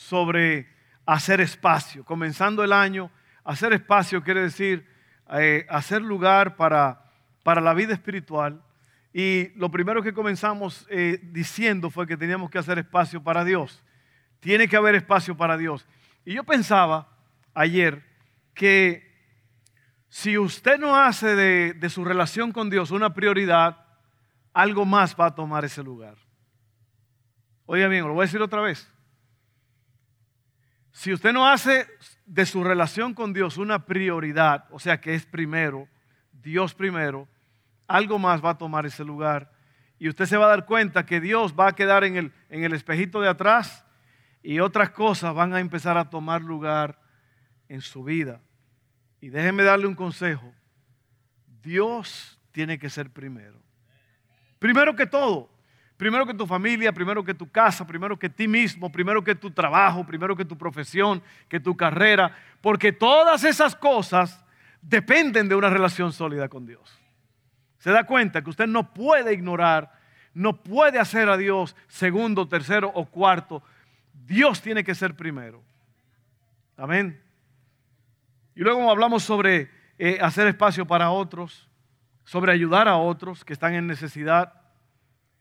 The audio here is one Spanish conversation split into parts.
sobre hacer espacio. Comenzando el año, hacer espacio quiere decir eh, hacer lugar para, para la vida espiritual. Y lo primero que comenzamos eh, diciendo fue que teníamos que hacer espacio para Dios. Tiene que haber espacio para Dios. Y yo pensaba ayer que si usted no hace de, de su relación con Dios una prioridad, algo más va a tomar ese lugar. Oiga bien, lo voy a decir otra vez. Si usted no hace de su relación con Dios una prioridad, o sea que es primero, Dios primero, algo más va a tomar ese lugar. Y usted se va a dar cuenta que Dios va a quedar en el, en el espejito de atrás y otras cosas van a empezar a tomar lugar en su vida. Y déjeme darle un consejo. Dios tiene que ser primero. Primero que todo. Primero que tu familia, primero que tu casa, primero que ti mismo, primero que tu trabajo, primero que tu profesión, que tu carrera, porque todas esas cosas dependen de una relación sólida con Dios. Se da cuenta que usted no puede ignorar, no puede hacer a Dios segundo, tercero o cuarto. Dios tiene que ser primero. Amén. Y luego hablamos sobre eh, hacer espacio para otros, sobre ayudar a otros que están en necesidad.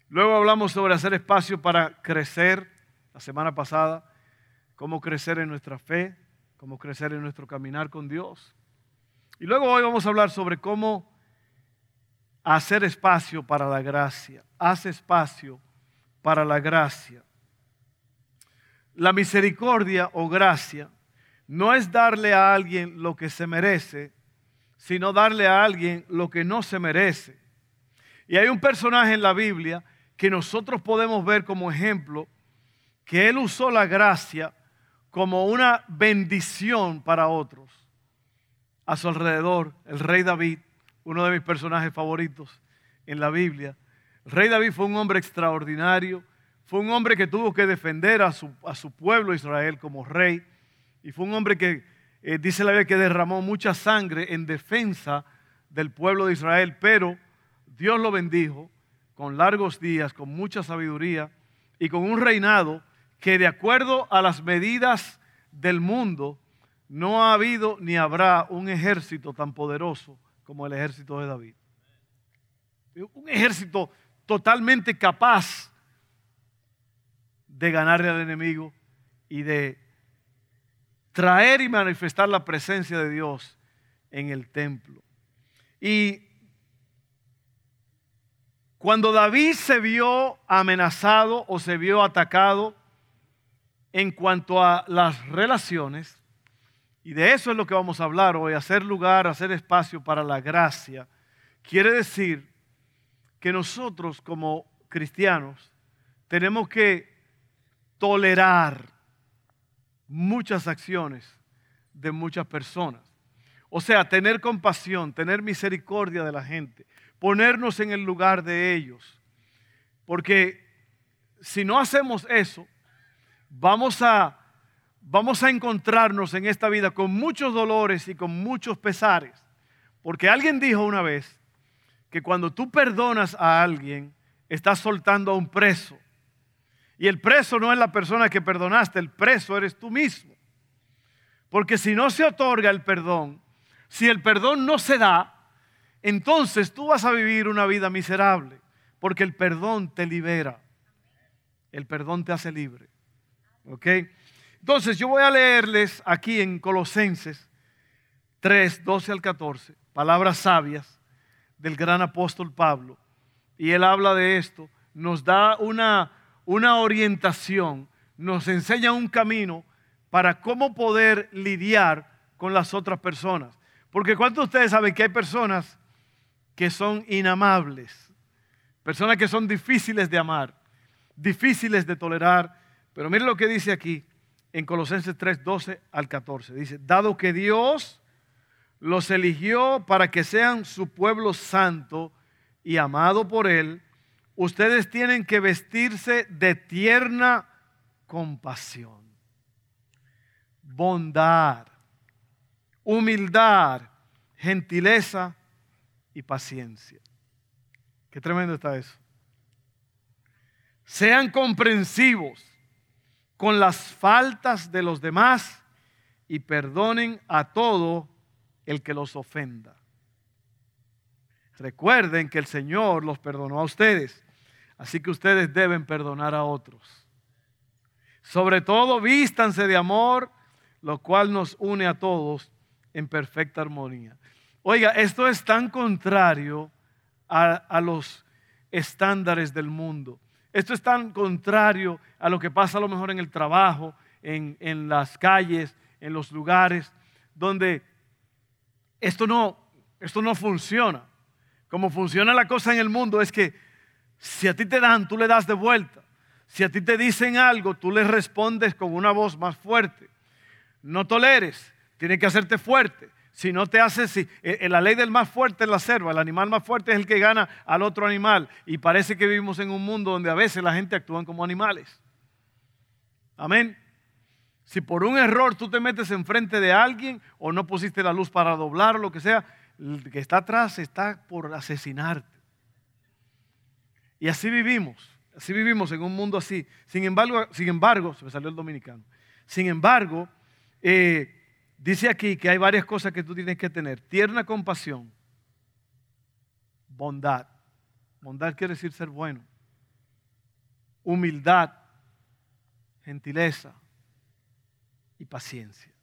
Luego hablamos sobre hacer espacio para crecer, la semana pasada, cómo crecer en nuestra fe, cómo crecer en nuestro caminar con Dios. Y luego hoy vamos a hablar sobre cómo hacer espacio para la gracia. Haz espacio para la gracia. La misericordia o gracia no es darle a alguien lo que se merece, sino darle a alguien lo que no se merece. Y hay un personaje en la Biblia que nosotros podemos ver como ejemplo que Él usó la gracia como una bendición para otros. A su alrededor, el rey David, uno de mis personajes favoritos en la Biblia. El rey David fue un hombre extraordinario, fue un hombre que tuvo que defender a su, a su pueblo Israel como rey, y fue un hombre que, eh, dice la Biblia, que derramó mucha sangre en defensa del pueblo de Israel, pero Dios lo bendijo con largos días, con mucha sabiduría y con un reinado que de acuerdo a las medidas del mundo, no ha habido ni habrá un ejército tan poderoso como el ejército de David. Un ejército totalmente capaz de ganarle al enemigo y de traer y manifestar la presencia de Dios en el templo. Y cuando David se vio amenazado o se vio atacado en cuanto a las relaciones, y de eso es lo que vamos a hablar hoy, hacer lugar, hacer espacio para la gracia, quiere decir que nosotros como cristianos tenemos que tolerar muchas acciones de muchas personas. O sea, tener compasión, tener misericordia de la gente, ponernos en el lugar de ellos. Porque si no hacemos eso, vamos a, vamos a encontrarnos en esta vida con muchos dolores y con muchos pesares. Porque alguien dijo una vez que cuando tú perdonas a alguien, estás soltando a un preso. Y el preso no es la persona que perdonaste, el preso eres tú mismo. Porque si no se otorga el perdón, si el perdón no se da, entonces tú vas a vivir una vida miserable, porque el perdón te libera. El perdón te hace libre. ¿Ok? Entonces yo voy a leerles aquí en Colosenses 3, 12 al 14, palabras sabias del gran apóstol Pablo. Y él habla de esto, nos da una, una orientación, nos enseña un camino para cómo poder lidiar con las otras personas. Porque ¿cuántos de ustedes saben que hay personas que son inamables, personas que son difíciles de amar, difíciles de tolerar. Pero mire lo que dice aquí en Colosenses 3, 12 al 14. Dice, dado que Dios los eligió para que sean su pueblo santo y amado por Él, ustedes tienen que vestirse de tierna compasión, bondad, humildad, gentileza y paciencia. Qué tremendo está eso. Sean comprensivos con las faltas de los demás y perdonen a todo el que los ofenda. Recuerden que el Señor los perdonó a ustedes, así que ustedes deben perdonar a otros. Sobre todo, vístanse de amor, lo cual nos une a todos en perfecta armonía. Oiga, esto es tan contrario a, los estándares del mundo. Esto es tan contrario a lo que pasa a lo mejor en el trabajo, en, en las calles, en los lugares, donde esto no, esto no funciona. Como funciona la cosa en el mundo es que si a ti te dan, tú le das de vuelta. Si a ti te dicen algo, tú le respondes con una voz más fuerte. No toleres, tiene que hacerte fuerte. Si no te haces, si, eh, eh, la ley del más fuerte es la selva, el animal más fuerte es el que gana al otro animal. Y parece que vivimos en un mundo donde a veces la gente actúa como animales. Amén. Si por un error tú te metes enfrente de alguien o no pusiste la luz para doblar o lo que sea, el que está atrás está por asesinarte. Y así vivimos, así vivimos en un mundo así. Sin embargo, sin embargo, se me salió el dominicano. Sin embargo, eh, dice aquí que hay varias cosas que tú tienes que tener. Tierna compasión, bondad. Bondad quiere decir ser bueno. Humildad, gentileza, y paciencia.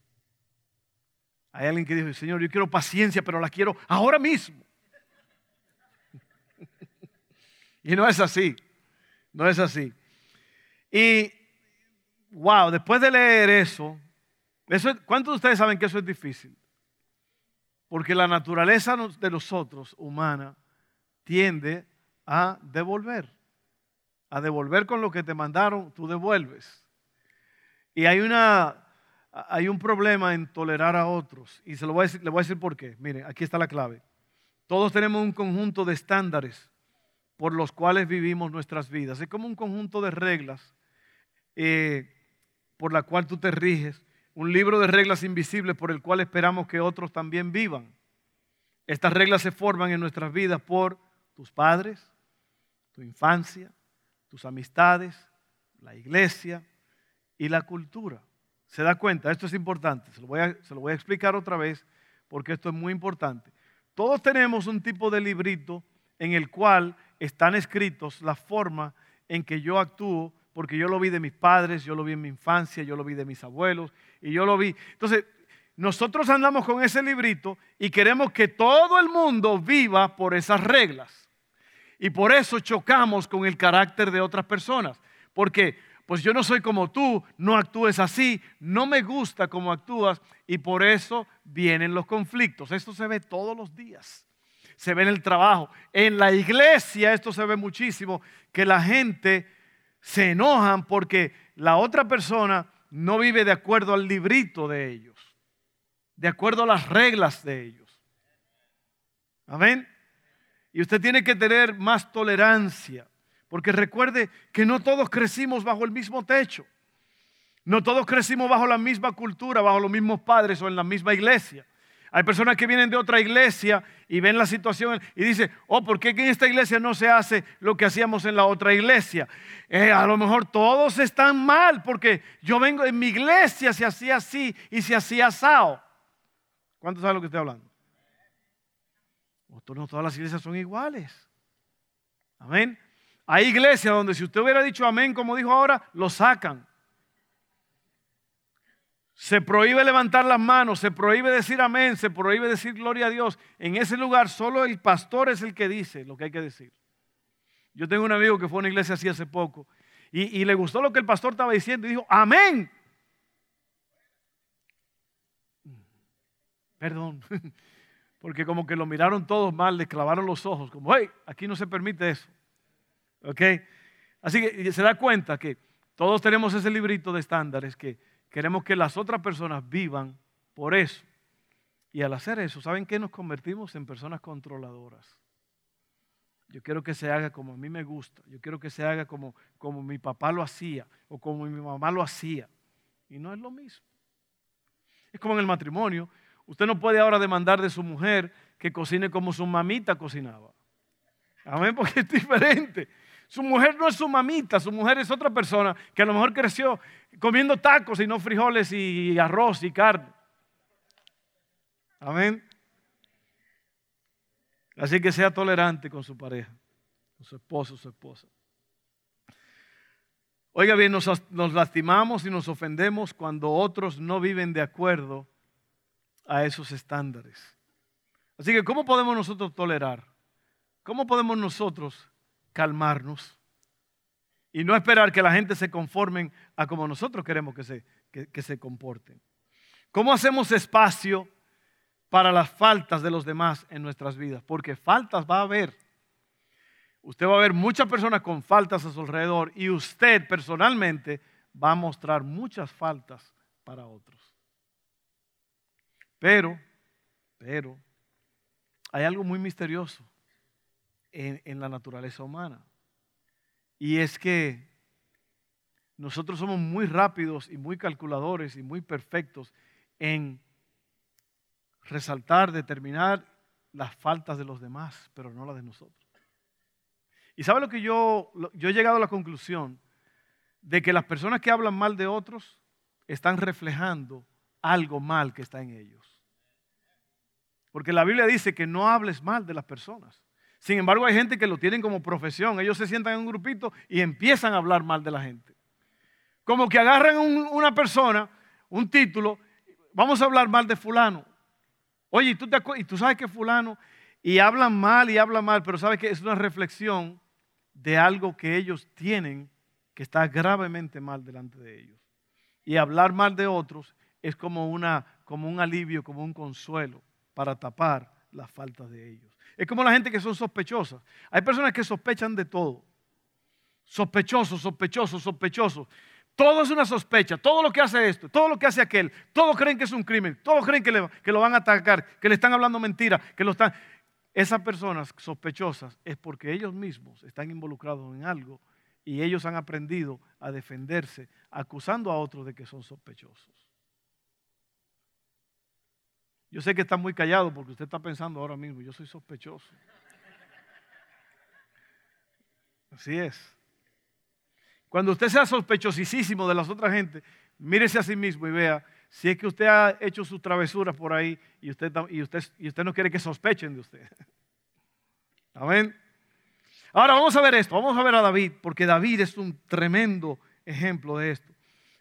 Hay alguien que dijo, Señor, yo quiero paciencia, pero la quiero ahora mismo. y no es así, no es así. Y, wow, después de leer eso, ¿cuántos de ustedes saben que eso es difícil? Porque la naturaleza de nosotros, humana, tiende a devolver. A devolver con lo que te mandaron, tú devuelves. Y hay una hay un problema en tolerar a otros. Y se lo voy a decir, le voy a decir por qué. Mire, aquí está la clave. Todos tenemos un conjunto de estándares por los cuales vivimos nuestras vidas. Es como un conjunto de reglas eh, por la cual tú te riges. Un libro de reglas invisibles por el cual esperamos que otros también vivan. Estas reglas se forman en nuestras vidas por tus padres, tu infancia, tus amistades, la iglesia y la cultura. ¿Se da cuenta? Esto es importante. Se lo, voy a, explicar otra vez porque esto es muy importante. Todos tenemos un tipo de librito en el cual están escritos la forma en que yo actúo, porque yo lo vi de mis padres, yo lo vi en mi infancia, yo lo vi de mis abuelos, y yo lo vi. Entonces, nosotros andamos con ese librito y queremos que todo el mundo viva por esas reglas. Y por eso chocamos con el carácter de otras personas. Porque pues yo no soy como tú, no actúes así, no me gusta cómo actúas y por eso vienen los conflictos. Esto se ve todos los días. Se ve en el trabajo. En la iglesia esto se ve muchísimo, que la gente se enojan porque la otra persona no vive de acuerdo al librito de ellos, de acuerdo a las reglas de ellos. Amén. Y usted tiene que tener más tolerancia. Porque recuerde que no todos crecimos bajo el mismo techo. No todos crecimos bajo la misma cultura, bajo los mismos padres o en la misma iglesia. Hay personas que vienen de otra iglesia y ven la situación y dicen, oh, ¿por qué en esta iglesia no se hace lo que hacíamos en la otra iglesia? Eh, a lo mejor todos están mal porque yo vengo, en mi iglesia se hacía así y se hacía asado. ¿Cuántos saben lo que estoy hablando? No todas las iglesias son iguales. Amén. Hay iglesias donde si usted hubiera dicho amén, como dijo ahora, lo sacan. Se prohíbe levantar las manos, se prohíbe decir amén, se prohíbe decir gloria a Dios. En ese lugar solo el pastor es el que dice lo que hay que decir. Yo tengo un amigo que fue a una iglesia así hace poco y, le gustó lo que el pastor estaba diciendo y dijo, amén. Perdón, porque como que lo miraron todos mal, le clavaron los ojos, como, hey, aquí no se permite eso. ¿Ok? Así que se da cuenta que Todos tenemos ese librito de estándares que queremos que las otras personas vivan por eso. Y al hacer eso, ¿saben qué? Nos convertimos en personas controladoras. Yo quiero que se haga como a mí me gusta. Yo quiero que se haga como, como mi papá lo hacía o como mi mamá lo hacía. Y no es lo mismo. Es como en el matrimonio. Usted no puede ahora demandar de su mujer que cocine como su mamita cocinaba. Amén, porque es diferente. Su mujer no es su mamita, su mujer es otra persona que a lo mejor creció comiendo tacos y no frijoles y arroz y carne. Amén. Así que sea tolerante con su pareja, con su esposo, su esposa. Oiga bien, nos, nos, lastimamos y nos ofendemos cuando otros no viven de acuerdo a esos estándares. Así que, ¿cómo podemos nosotros tolerar? ¿Cómo podemos nosotros calmarnos y no esperar que la gente se conformen a como nosotros queremos que se, que se comporten? ¿Cómo hacemos espacio para las faltas de los demás en nuestras vidas, porque faltas va a haber. Usted va a ver muchas personas con faltas a su alrededor y usted personalmente va a mostrar muchas faltas para otros. Pero, pero, hay algo muy misterioso en, la naturaleza humana. Y es que nosotros somos muy rápidos y muy calculadores y muy perfectos en resaltar, determinar las faltas de los demás, pero no las de nosotros. Y sabe lo que yo, yo he llegado a la conclusión de que las personas que hablan mal de otros están reflejando algo mal que está en ellos. Porque la Biblia dice que no hables mal de las personas. Sin embargo, hay gente que lo tienen como profesión. Ellos se sientan en un grupito y empiezan a hablar mal de la gente. Como que agarran una persona, un título, vamos a hablar mal de fulano. Oye, ¿y tú, y tú sabes que fulano, y hablan mal y hablan mal, pero sabes que es una reflexión de algo que ellos tienen que está gravemente mal delante de ellos. Y hablar mal de otros es como, una, como un alivio, como un consuelo para tapar las faltas de ellos. Es como la gente que son sospechosas. Hay personas que sospechan de todo. Sospechosos, sospechosos, sospechosos. Todo es una sospecha, todo lo que hace esto, todo lo que hace aquel, todos creen que es un crimen, todos creen que, lo van a atacar, que le están hablando mentira, que lo están... Esas personas sospechosas es porque ellos mismos están involucrados en algo y ellos han aprendido a defenderse acusando a otros de que son sospechosos. Yo sé que está muy callado porque usted está pensando ahora mismo, yo soy sospechoso. Así es. Cuando usted sea sospechosísimo de las otras gente, mírese a sí mismo y vea si es que usted ha hecho sus travesuras por ahí y usted, y usted, y usted no quiere que sospechen de usted. Amén. Ahora vamos a ver esto, vamos a ver a David, porque David es un tremendo ejemplo de esto.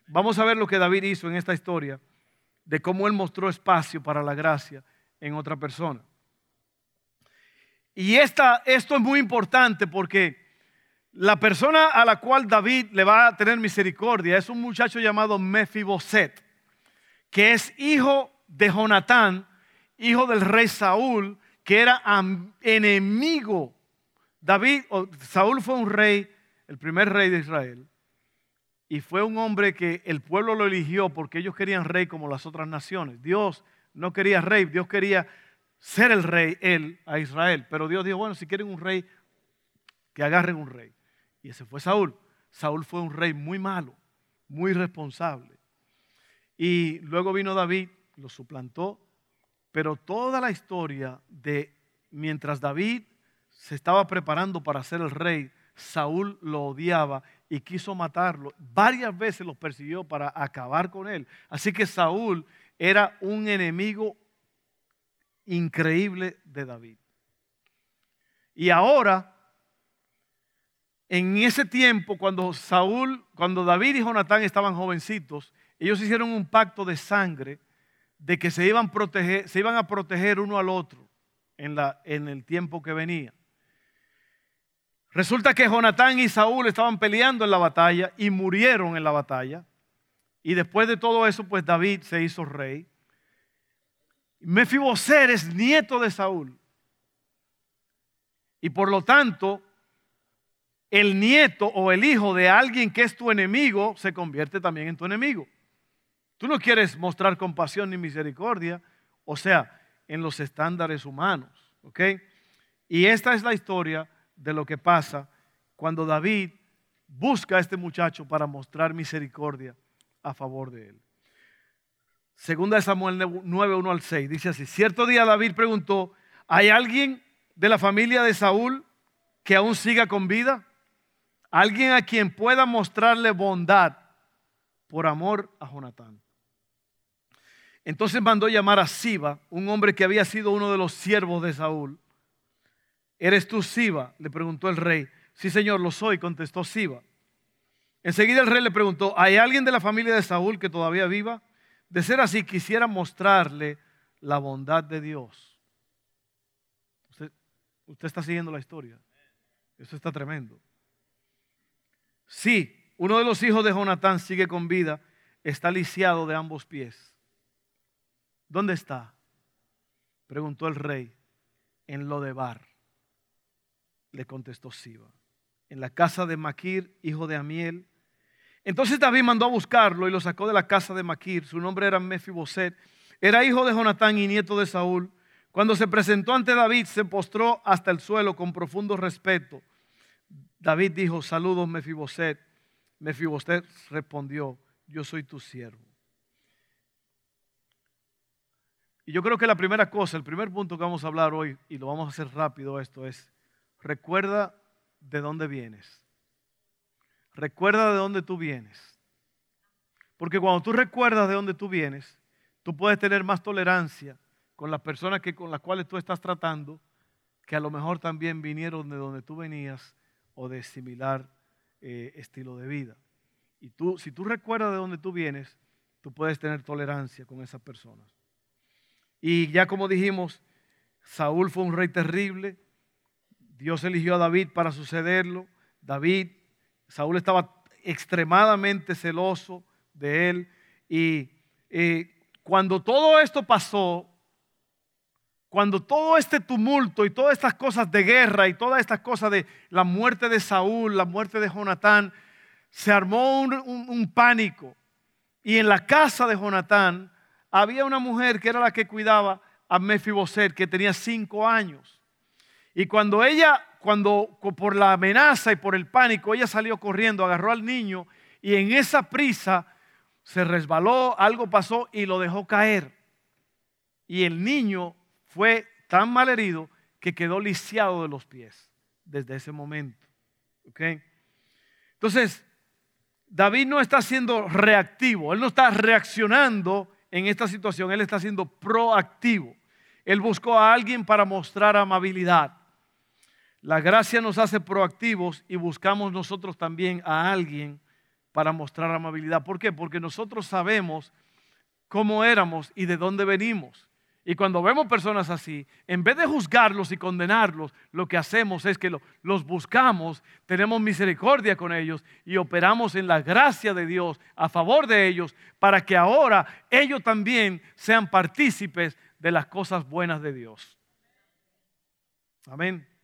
Vamos a ver lo que David hizo en esta historia, de cómo él mostró espacio para la gracia en otra persona. Y esta, esto es muy importante porque la persona a la cual David le va a tener misericordia es un muchacho llamado Mefiboset, que es hijo de Jonatán, hijo del rey Saúl, que era enemigo. David, Saúl fue un rey, el primer rey de Israel, y fue un hombre que el pueblo lo eligió porque ellos querían rey como las otras naciones. Dios no quería rey, Dios quería ser el rey, él, a Israel. Pero Dios dijo, bueno, si quieren un rey, que agarren un rey. Y ese fue Saúl. Saúl fue un rey muy malo, muy responsable. Y luego vino David, lo suplantó, pero toda la historia de mientras David se estaba preparando para ser el rey, Saúl lo odiaba y quiso matarlo. Varias veces lo persiguió para acabar con él. Así que Saúl era un enemigo increíble de David. Y ahora en ese tiempo, cuando Saúl, cuando David y Jonatán estaban jovencitos, ellos hicieron un pacto de sangre de que se iban, proteger, se iban a proteger uno al otro en, la, en el tiempo que venía. Resulta que Jonatán y Saúl estaban peleando en la batalla y murieron en la batalla. Y después de todo eso, pues David se hizo rey. Mefiboset es nieto de Saúl. Y por lo tanto, el nieto o el hijo de alguien que es tu enemigo se convierte también en tu enemigo. Tú no quieres mostrar compasión ni misericordia, o sea, en los estándares humanos. ¿ok? Y esta es la historia de lo que pasa cuando David busca a este muchacho para mostrar misericordia a favor de él. Segunda de Samuel 9, 1 al 6, dice así, cierto día David preguntó, ¿hay alguien de la familia de Saúl que aún siga con vida? ¿Alguien a quien pueda mostrarle bondad por amor a Jonatán? Entonces mandó llamar a Siba, un hombre que había sido uno de los siervos de Saúl. ¿Eres tú Siba? le preguntó el rey. Sí, señor, lo soy, contestó Siba. Enseguida el rey le preguntó, ¿hay alguien de la familia de Saúl que todavía viva? De ser así, quisiera mostrarle la bondad de Dios. Usted, usted está siguiendo la historia. Eso está tremendo. Sí, uno de los hijos de Jonatán sigue con vida, está lisiado de ambos pies. ¿Dónde está? Preguntó el rey. En Lodebar. Le contestó Siba. En la casa de Maquir, hijo de Amiel. Entonces David mandó a buscarlo y lo sacó de la casa de Maquir. Su nombre era Mefiboset. Era hijo de Jonatán y nieto de Saúl. Cuando se presentó ante David, se postró hasta el suelo con profundo respeto. David dijo, saludos Mefiboset. Mefiboset respondió, yo soy tu siervo. Y yo creo que la primera cosa, el primer punto que vamos a hablar hoy, y lo vamos a hacer rápido esto, es, recuerda de dónde vienes. Recuerda de dónde tú vienes. Porque cuando tú recuerdas de dónde tú vienes, tú puedes tener más tolerancia con las personas que, con las cuales tú estás tratando, que a lo mejor también vinieron de donde tú venías o de similar eh, estilo de vida. Y tú, si tú recuerdas de dónde tú vienes, tú puedes tener tolerancia con esas personas. Y ya como dijimos, Saúl fue un rey terrible. Dios eligió a David para sucederlo. David, Saúl estaba extremadamente celoso de él. Y cuando todo esto pasó, cuando todo este tumulto y todas estas cosas de guerra y todas estas cosas de la muerte de Saúl, la muerte de Jonatán, se armó un, un pánico. Y en la casa de Jonatán había una mujer que era la que cuidaba a Mefiboset, que tenía cinco años. Y cuando ella, cuando por la amenaza y por el pánico, ella salió corriendo, agarró al niño y en esa prisa se resbaló, algo pasó y lo dejó caer. Y el niño fue tan mal herido que quedó lisiado de los pies desde ese momento. Entonces, David no está siendo reactivo, él no está reaccionando en esta situación, él está siendo proactivo. Él buscó a alguien para mostrar amabilidad. La gracia nos hace proactivos y buscamos nosotros también a alguien para mostrar amabilidad. ¿Por qué? Porque nosotros sabemos cómo éramos y de dónde venimos. Y cuando vemos personas así, en vez de juzgarlos y condenarlos, lo que hacemos es que los buscamos, tenemos misericordia con ellos y operamos en la gracia de Dios a favor de ellos para que ahora ellos también sean partícipes de las cosas buenas de Dios. Amén.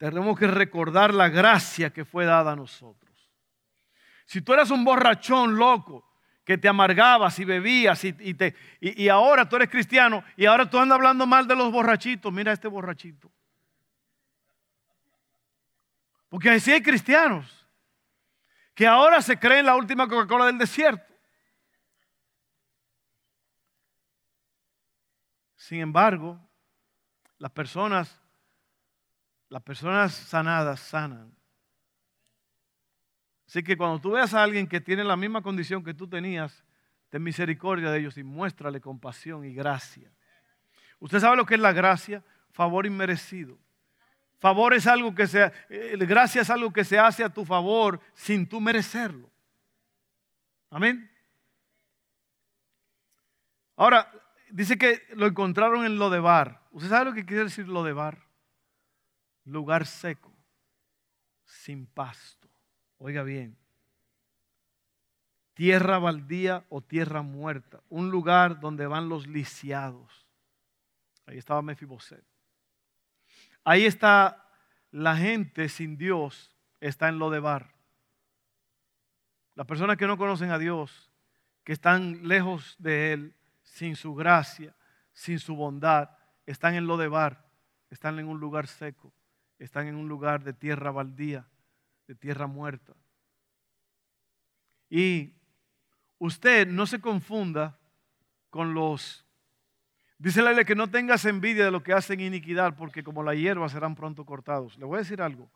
Tenemos que recordar la gracia que fue dada a nosotros. Si tú eras un borrachón loco, que te amargabas y bebías y, te, y, ahora tú eres cristiano y ahora tú andas hablando mal de los borrachitos. Mira este borrachito. Porque así hay cristianos que ahora se creen la última Coca-Cola del desierto. Sin embargo, las personas, las personas sanadas sanan. Así que cuando tú veas a alguien que tiene la misma condición que tú tenías, ten misericordia de ellos y muéstrale compasión y gracia. ¿Usted sabe lo que es la gracia? Favor inmerecido. Favor es algo que se, eh, gracia es algo que se hace a tu favor sin tú merecerlo. Amén. Ahora, dice que lo encontraron en Lodebar. ¿Usted sabe lo que quiere decir Lodebar? Lugar seco, sin pasto. Oiga bien, tierra baldía o tierra muerta, un lugar donde van los lisiados. Ahí estaba Mefiboset. Ahí está la gente sin Dios está en lo de bar. Las personas que no conocen a Dios, que están lejos de Él, sin su gracia, sin su bondad, están en lo de bar, están en un lugar seco, están en un lugar de tierra baldía, de tierra muerta. Y usted no se confunda con los... Dice la ley que no tengas envidia de lo que hacen iniquidad, porque como la hierba serán pronto cortados. Le voy a decir algo.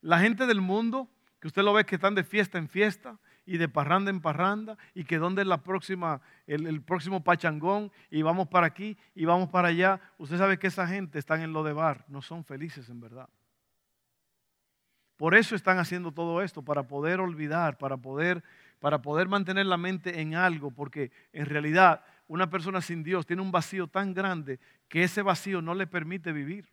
La gente del mundo, que usted lo ve que están de fiesta en fiesta y de parranda en parranda, y que donde es la próxima, el, el próximo pachangón, y vamos para aquí y vamos para allá. Usted sabe que esa gente están en lo de bar, no son felices en verdad. Por eso están haciendo todo esto, para poder olvidar, para poder para poder mantener la mente en algo, porque en realidad una persona sin Dios tiene un vacío tan grande que ese vacío no le permite vivir.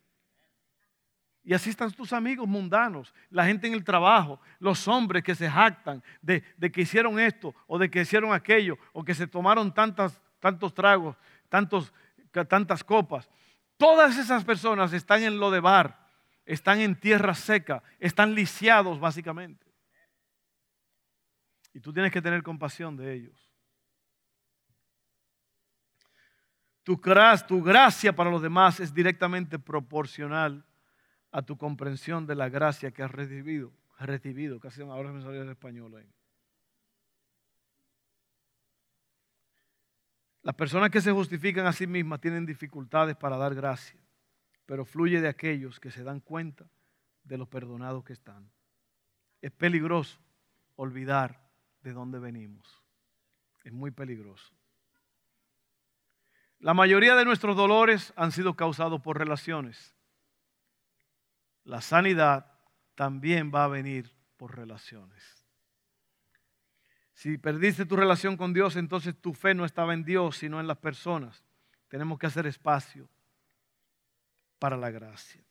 Y así están tus amigos mundanos, la gente en el trabajo, los hombres que se jactan de, que hicieron esto o de que hicieron aquello o que se tomaron tantas, tantos tragos, tantos, tantas copas. Todas esas personas están en lo de bar, están en tierra seca, están lisiados básicamente. Y tú tienes que tener compasión de ellos. Tu, gracia para los demás es directamente proporcional a tu comprensión de la gracia que has recibido. recibido, casi ahora me salió el español ahí. Las personas que se justifican a sí mismas tienen dificultades para dar gracia, pero fluye de aquellos que se dan cuenta de los perdonados que están. Es peligroso olvidar de dónde venimos. Es muy peligroso. La mayoría de nuestros dolores han sido causados por relaciones. La sanidad también va a venir por relaciones. Si perdiste tu relación con Dios, entonces tu fe no estaba en Dios, sino en las personas. Tenemos que hacer espacio para la gracia.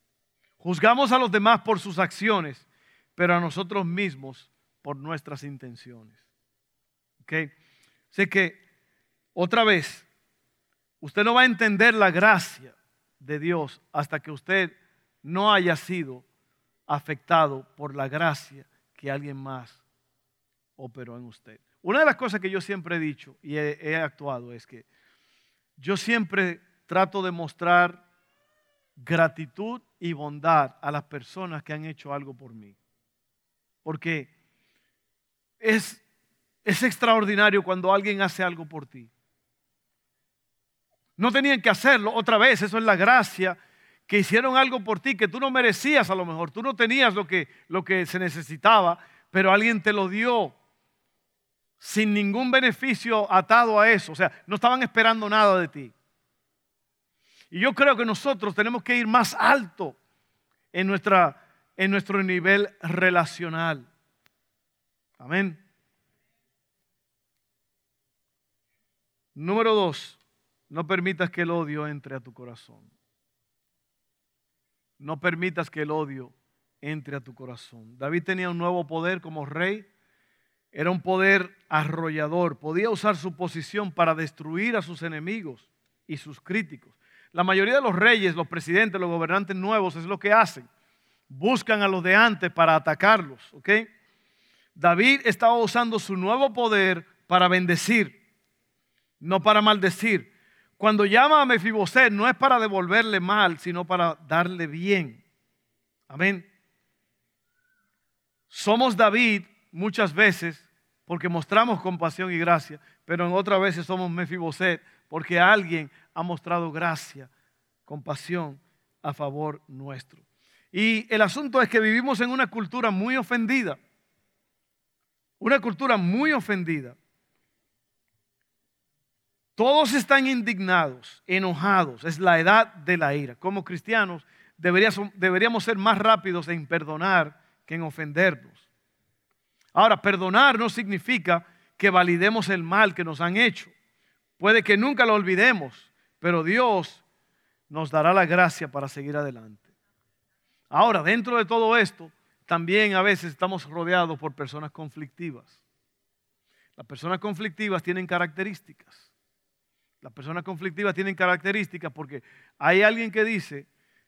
Juzgamos a los demás por sus acciones, pero a nosotros mismos por nuestras intenciones. ¿Ok? Sé que, otra vez, usted no va a entender la gracia de Dios hasta que usted no haya sido afectado por la gracia que alguien más operó en usted. Una de las cosas que yo siempre he dicho y he, he actuado es que yo siempre trato de mostrar gratitud y bondad a las personas que han hecho algo por mí. Porque es, es extraordinario cuando alguien hace algo por ti. No tenían que hacerlo otra vez, eso es la gracia, que hicieron algo por ti que tú no merecías a lo mejor, tú no tenías lo que, lo que se necesitaba, pero alguien te lo dio sin ningún beneficio atado a eso, o sea, no estaban esperando nada de ti. Y yo creo que nosotros tenemos que ir más alto en, nuestra, en nuestro nivel relacional. Amén. Número dos, no permitas que el odio entre a tu corazón. No permitas que el odio entre a tu corazón. David tenía un nuevo poder como rey. Era un poder arrollador. Podía usar su posición para destruir a sus enemigos y sus críticos. La mayoría de los reyes, los presidentes, los gobernantes nuevos es lo que hacen. Buscan a los de antes para atacarlos. David estaba usando su nuevo poder para bendecir, no para maldecir. Cuando llama a Mefiboset no es para devolverle mal, sino para darle bien. Amén. Somos David muchas veces porque mostramos compasión y gracia, pero en otras veces somos Mefiboset porque alguien ha mostrado gracia, compasión a favor nuestro. Y el asunto es que vivimos en una cultura muy ofendida. Una cultura muy ofendida. Todos están indignados, enojados. Es la edad de la ira. Como cristianos deberíamos, ser más rápidos en perdonar que en ofendernos. Ahora, perdonar no significa que validemos el mal que nos han hecho. Puede que nunca lo olvidemos, pero Dios nos dará la gracia para seguir adelante. Ahora, dentro de todo esto, también a veces estamos rodeados por personas conflictivas. Las personas conflictivas tienen características. Las personas conflictivas tienen características porque hay alguien que dice,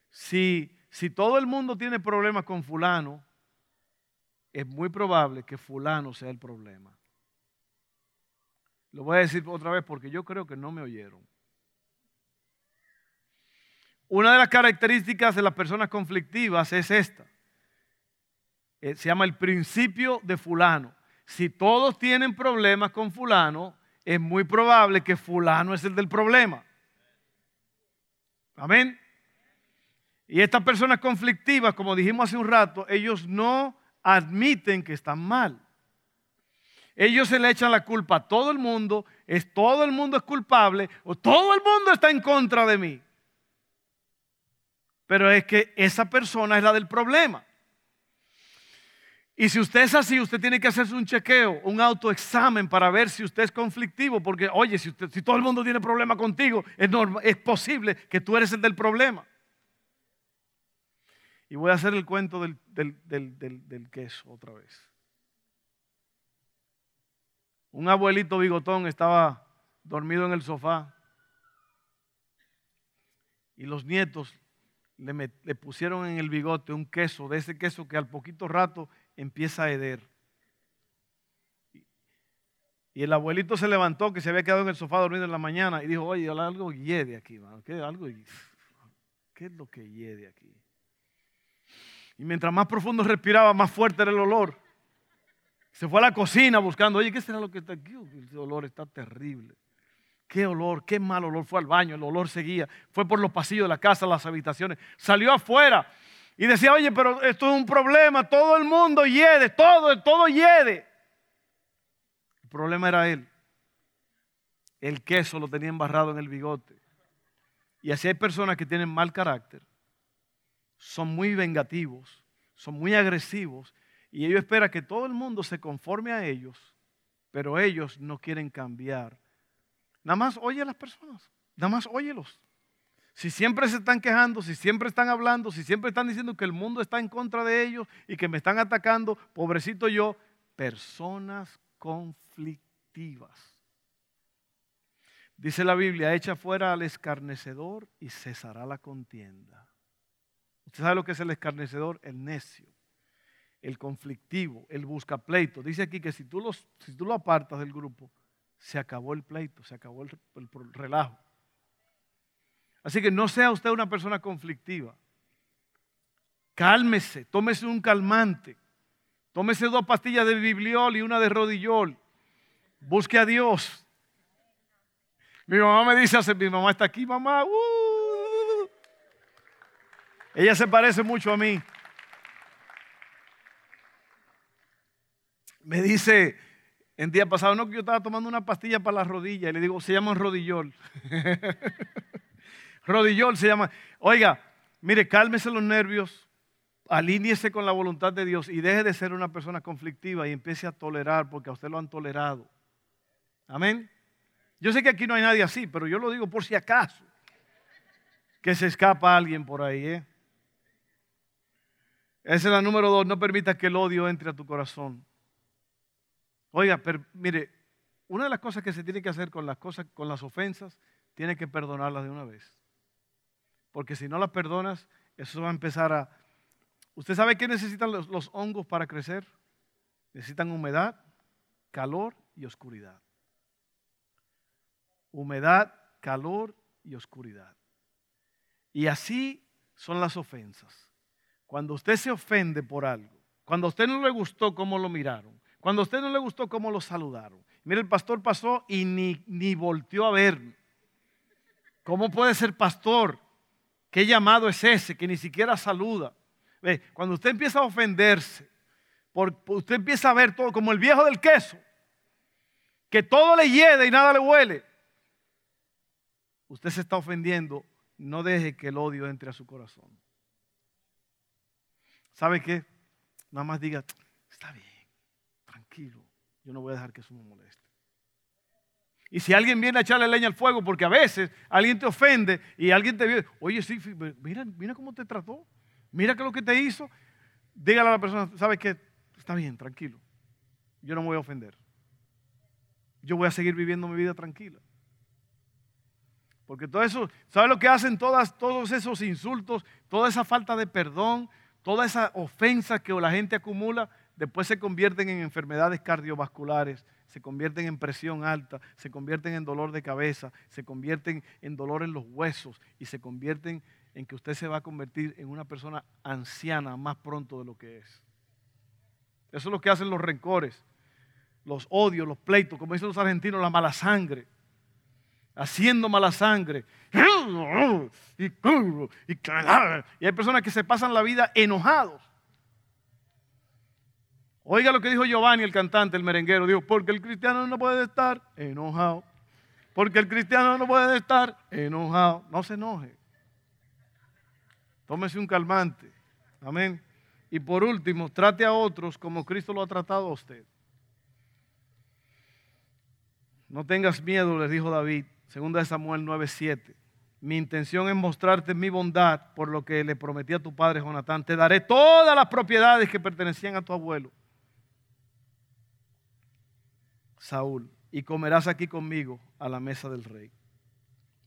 si si todo el mundo tiene problemas con fulano, es muy probable que fulano sea el problema. Lo voy a decir otra vez porque yo creo que no me oyeron. Una de las características de las personas conflictivas es esta. Eh, se llama el principio de fulano. Si todos tienen problemas con fulano, es muy probable que fulano es el del problema. Amén. Y estas personas conflictivas, como dijimos hace un rato, ellos no admiten que están mal. Ellos se le echan la culpa a todo el mundo, es todo el mundo es culpable o todo el mundo está en contra de mí. Pero es que esa persona es la del problema. Y si usted es así, usted tiene que hacerse un chequeo, un autoexamen para ver si usted es conflictivo, porque oye, si, todo el mundo tiene problema contigo, es, es posible que tú eres el del problema. Y voy a hacer el cuento del, del queso otra vez. Un abuelito bigotón estaba dormido en el sofá y los nietos le, pusieron en el bigote un queso, de ese queso que al poquito rato empieza a heder. Y el abuelito se levantó, que se había quedado en el sofá dormido en la mañana, y dijo, oye, algo hiede aquí, ¿Qué, algo, ¿Qué es lo que hiede aquí? Y mientras más profundo respiraba, más fuerte era el olor. Se fue a la cocina buscando, oye, ¿qué será lo que está aquí? El olor está terrible. Qué olor, qué mal olor. Fue al baño, el olor seguía. Fue por los pasillos de la casa, las habitaciones. Salió afuera y decía, oye, pero esto es un problema. Todo el mundo hiede, todo, todo hiede. El problema era él. El queso lo tenía embarrado en el bigote. Y así hay personas que tienen mal carácter. Son muy vengativos, son muy agresivos y ellos esperan que todo el mundo se conforme a ellos, pero ellos no quieren cambiar. Nada más oye a las personas, nada más óyelos. Si siempre se están quejando, si siempre están hablando, si siempre están diciendo que el mundo está en contra de ellos y que me están atacando, pobrecito yo, personas conflictivas. Dice la Biblia, echa fuera al escarnecedor y cesará la contienda. ¿Usted sabe lo que es el escarnecedor? El necio el conflictivo, el busca pleito. Dice aquí que si tú, los, si tú lo apartas del grupo, se acabó el pleito, se acabó el, relajo. Así que no sea usted una persona conflictiva. Cálmese, tómese un calmante, tómese dos pastillas de bibliol y una de rodillol. Busque a Dios. Mi mamá me dice, mi mamá está aquí, mamá. Uh". Ella se parece mucho a mí. me dice en día pasado, no, que yo estaba tomando una pastilla para la rodilla y le digo, se llama rodillol. rodillol se llama. Oiga, mire, cálmese los nervios, alíñese con la voluntad de Dios y deje de ser una persona conflictiva y empiece a tolerar porque a usted lo han tolerado. Amén. Yo sé que aquí no hay nadie así, pero yo lo digo por si acaso que se escapa alguien por ahí. ¿eh? Esa es la número dos, no permita que el odio entre a tu corazón. Oiga, pero mire, una de las cosas que se tiene que hacer con las cosas, con las ofensas, tiene que perdonarlas de una vez. Porque si no las perdonas, eso va a empezar a... ¿Usted sabe qué necesitan los, los hongos para crecer? Necesitan humedad, calor y oscuridad. Humedad, calor y oscuridad. Y así son las ofensas. Cuando usted se ofende por algo, cuando a usted no le gustó cómo lo miraron, cuando a usted no le gustó cómo lo saludaron. Mire, el pastor pasó y ni, ni volteó a verme. ¿Cómo puede ser pastor? ¿Qué llamado es ese que ni siquiera saluda? Ve, cuando usted empieza a ofenderse, usted empieza a ver todo como el viejo del queso, que todo le hiede y nada le huele. Usted se está ofendiendo, no deje que el odio entre a su corazón. ¿Sabe qué? Nada más diga, está bien tranquilo, yo no voy a dejar que eso me moleste. Y si alguien viene a echarle leña al fuego, porque a veces alguien te ofende y alguien te viene, oye, sí, mira, mira cómo te trató, mira qué lo que te hizo, dígale a la persona, ¿sabes qué? Está bien, tranquilo, yo no me voy a ofender. Yo voy a seguir viviendo mi vida tranquila. Porque todo eso, ¿sabe lo que hacen todas, todos esos insultos, toda esa falta de perdón, toda esa ofensa que la gente acumula? Después se convierten en enfermedades cardiovasculares, se convierten en presión alta, se convierten en dolor de cabeza, se convierten en dolor en los huesos y se convierten en que usted se va a convertir en una persona anciana más pronto de lo que es. Eso es lo que hacen los rencores, los odios, los pleitos, como dicen los argentinos, la mala sangre. Haciendo mala sangre. Y, hay personas que se pasan la vida enojados. Oiga lo que dijo Giovanni, el cantante, el merenguero. Dijo, porque el cristiano no puede estar enojado. Porque el cristiano no puede estar enojado. No se enoje. Tómese un calmante. Amén. Y por último, trate a otros como Cristo lo ha tratado a usted. No tengas miedo, les dijo David, segunda de Samuel 9:7. Mi intención es mostrarte mi bondad por lo que le prometí a tu padre Jonatán. Te daré todas las propiedades que pertenecían a tu abuelo. Saúl, y comerás aquí conmigo a la mesa del rey.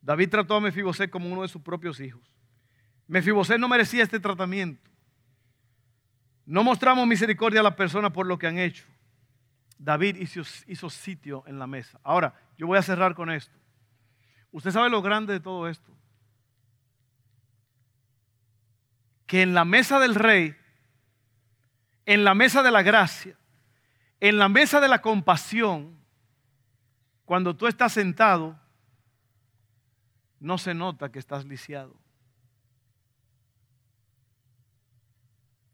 David trató a Mefibosé como uno de sus propios hijos. Mefibosé no merecía este tratamiento. No mostramos misericordia a las personas por lo que han hecho. David hizo, sitio en la mesa. Ahora, yo voy a cerrar con esto. Usted sabe lo grande de todo esto. Que en la mesa del rey, en la mesa de la gracia, en la mesa de la compasión, cuando tú estás sentado, no se nota que estás lisiado.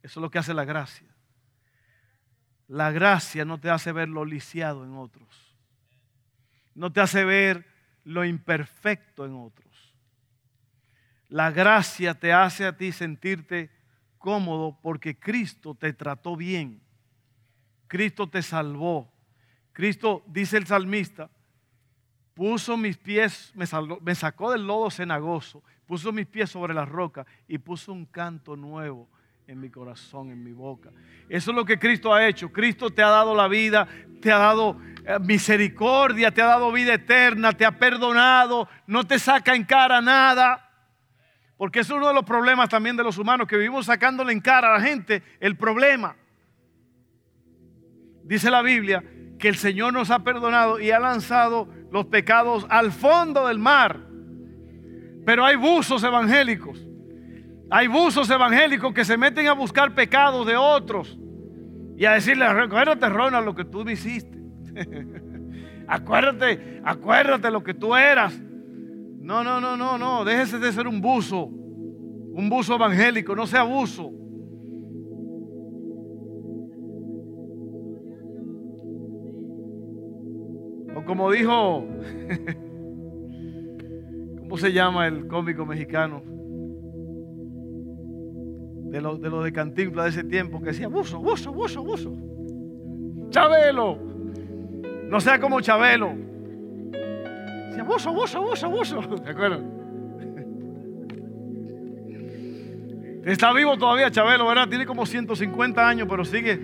Eso es lo que hace la gracia. La gracia no te hace ver lo lisiado en otros. No te hace ver lo imperfecto en otros. La gracia te hace a ti sentirte cómodo porque Cristo te trató bien. Cristo te salvó. Cristo, dice el salmista, puso mis pies, me, sacó del lodo cenagoso, puso mis pies sobre la roca y puso un canto nuevo en mi corazón, en mi boca. Eso es lo que Cristo ha hecho. Cristo te ha dado la vida, te ha dado eh, misericordia, te ha dado vida eterna, te ha perdonado, no te saca en cara nada. Porque es uno de los problemas también de los humanos, que vivimos sacándole en cara a la gente el problema. Dice la Biblia que el Señor nos ha perdonado y ha lanzado los pecados al fondo del mar. Pero hay buzos evangélicos hay buzos evangélicos que se meten a buscar pecados de otros y a decirle, acuérdate, Ronald, lo que tú me hiciste. acuérdate, acuérdate lo que tú eras. No, no, no, no, no. Déjese de ser un buzo. Un buzo evangélico, no sea buzo. Como dijo, ¿cómo se llama el cómico mexicano? de los de, lo de Cantinflas de ese tiempo que decía, buzo, buzo, buzo, buzo. Chabelo. No sea como Chabelo. Decía, buzo, buzo, buzo, buzo. ¿De acuerdo? Está vivo todavía Chabelo, ¿verdad? Tiene como 150 años, pero sigue,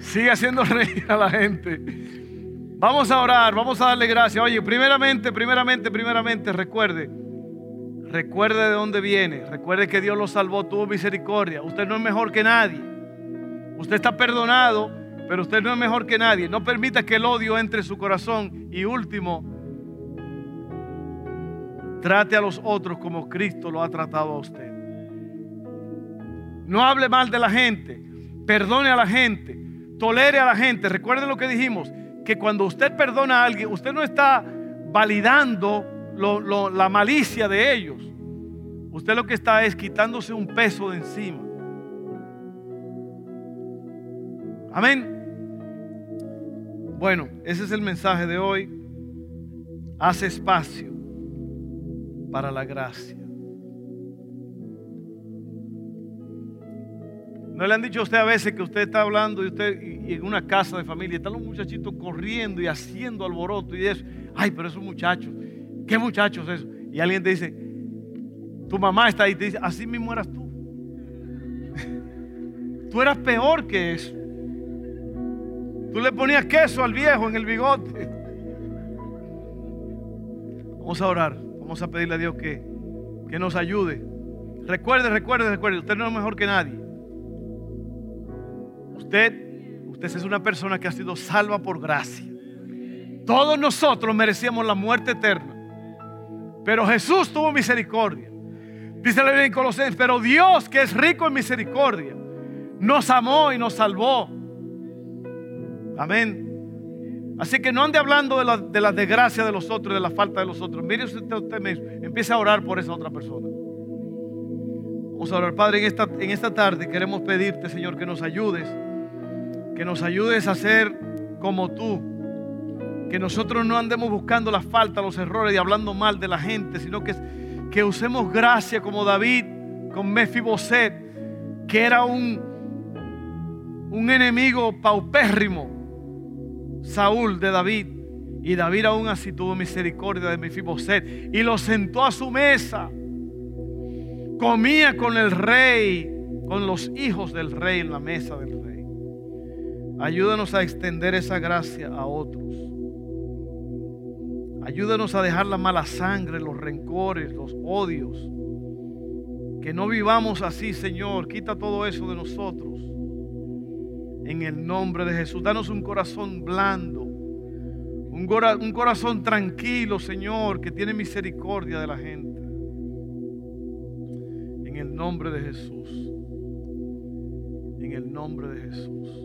sigue haciendo reír a la gente. Vamos a orar, vamos a darle gracias. Oye, primeramente, primeramente, primeramente, recuerde Recuerde de dónde viene. Recuerde que Dios lo salvó, tuvo misericordia. Usted no es mejor que nadie. Usted está perdonado, pero usted no es mejor que nadie. No permita que el odio entre en su corazón. Y último, trate a los otros como Cristo lo ha tratado a usted. No hable mal de la gente. Perdone a la gente. Tolere a la gente. Recuerde lo que dijimos, que cuando usted perdona a alguien, usted no está validando la malicia de ellos. Usted lo que está es quitándose un peso de encima. Amén. Bueno, ese es el mensaje de hoy. Hace espacio para la gracia. ¿No le han dicho a usted a veces que usted está hablando y usted y en una casa de familia están los muchachitos corriendo y haciendo alboroto y eso? Ay, pero esos muchachos, ¿Qué muchachos eso? Y alguien te dice, tu mamá está ahí y te dice, así mismo eras tú. tú eras peor que eso. Tú le ponías queso al viejo en el bigote. Vamos a orar. Vamos a pedirle a Dios que, que nos ayude. Recuerde, recuerde, recuerde, usted no es mejor que nadie. Usted, usted es una persona que ha sido salva por gracia. Todos nosotros merecíamos la muerte eterna. Pero Jesús tuvo misericordia. Dice la Biblia en Colosenses, pero Dios que es rico en misericordia, nos amó y nos salvó. Amén. Así que no ande hablando de la, de desgracia de los otros, de la falta de los otros. Mire usted, usted mismo, empiece a orar por esa otra persona. Vamos a orar, Padre, en esta, en esta tarde queremos pedirte, Señor, que nos ayudes, que nos ayudes a ser como tú, que nosotros no andemos buscando la falta, los errores y hablando mal de la gente, sino que, que usemos gracia como David con Mefiboset, que era un, un enemigo paupérrimo, Saúl de David. Y David aún así tuvo misericordia de Mefiboset y lo sentó a su mesa comía con el rey, con los hijos del rey en la mesa del rey. Ayúdanos a extender esa gracia a otros. Ayúdanos a dejar la mala sangre, los rencores, los odios. Que no vivamos así, Señor. Quita todo eso de nosotros. En el nombre de Jesús. Danos un corazón blando. Un, un corazón tranquilo, Señor, que tiene misericordia de la gente en el nombre de Jesús. En el nombre de Jesús.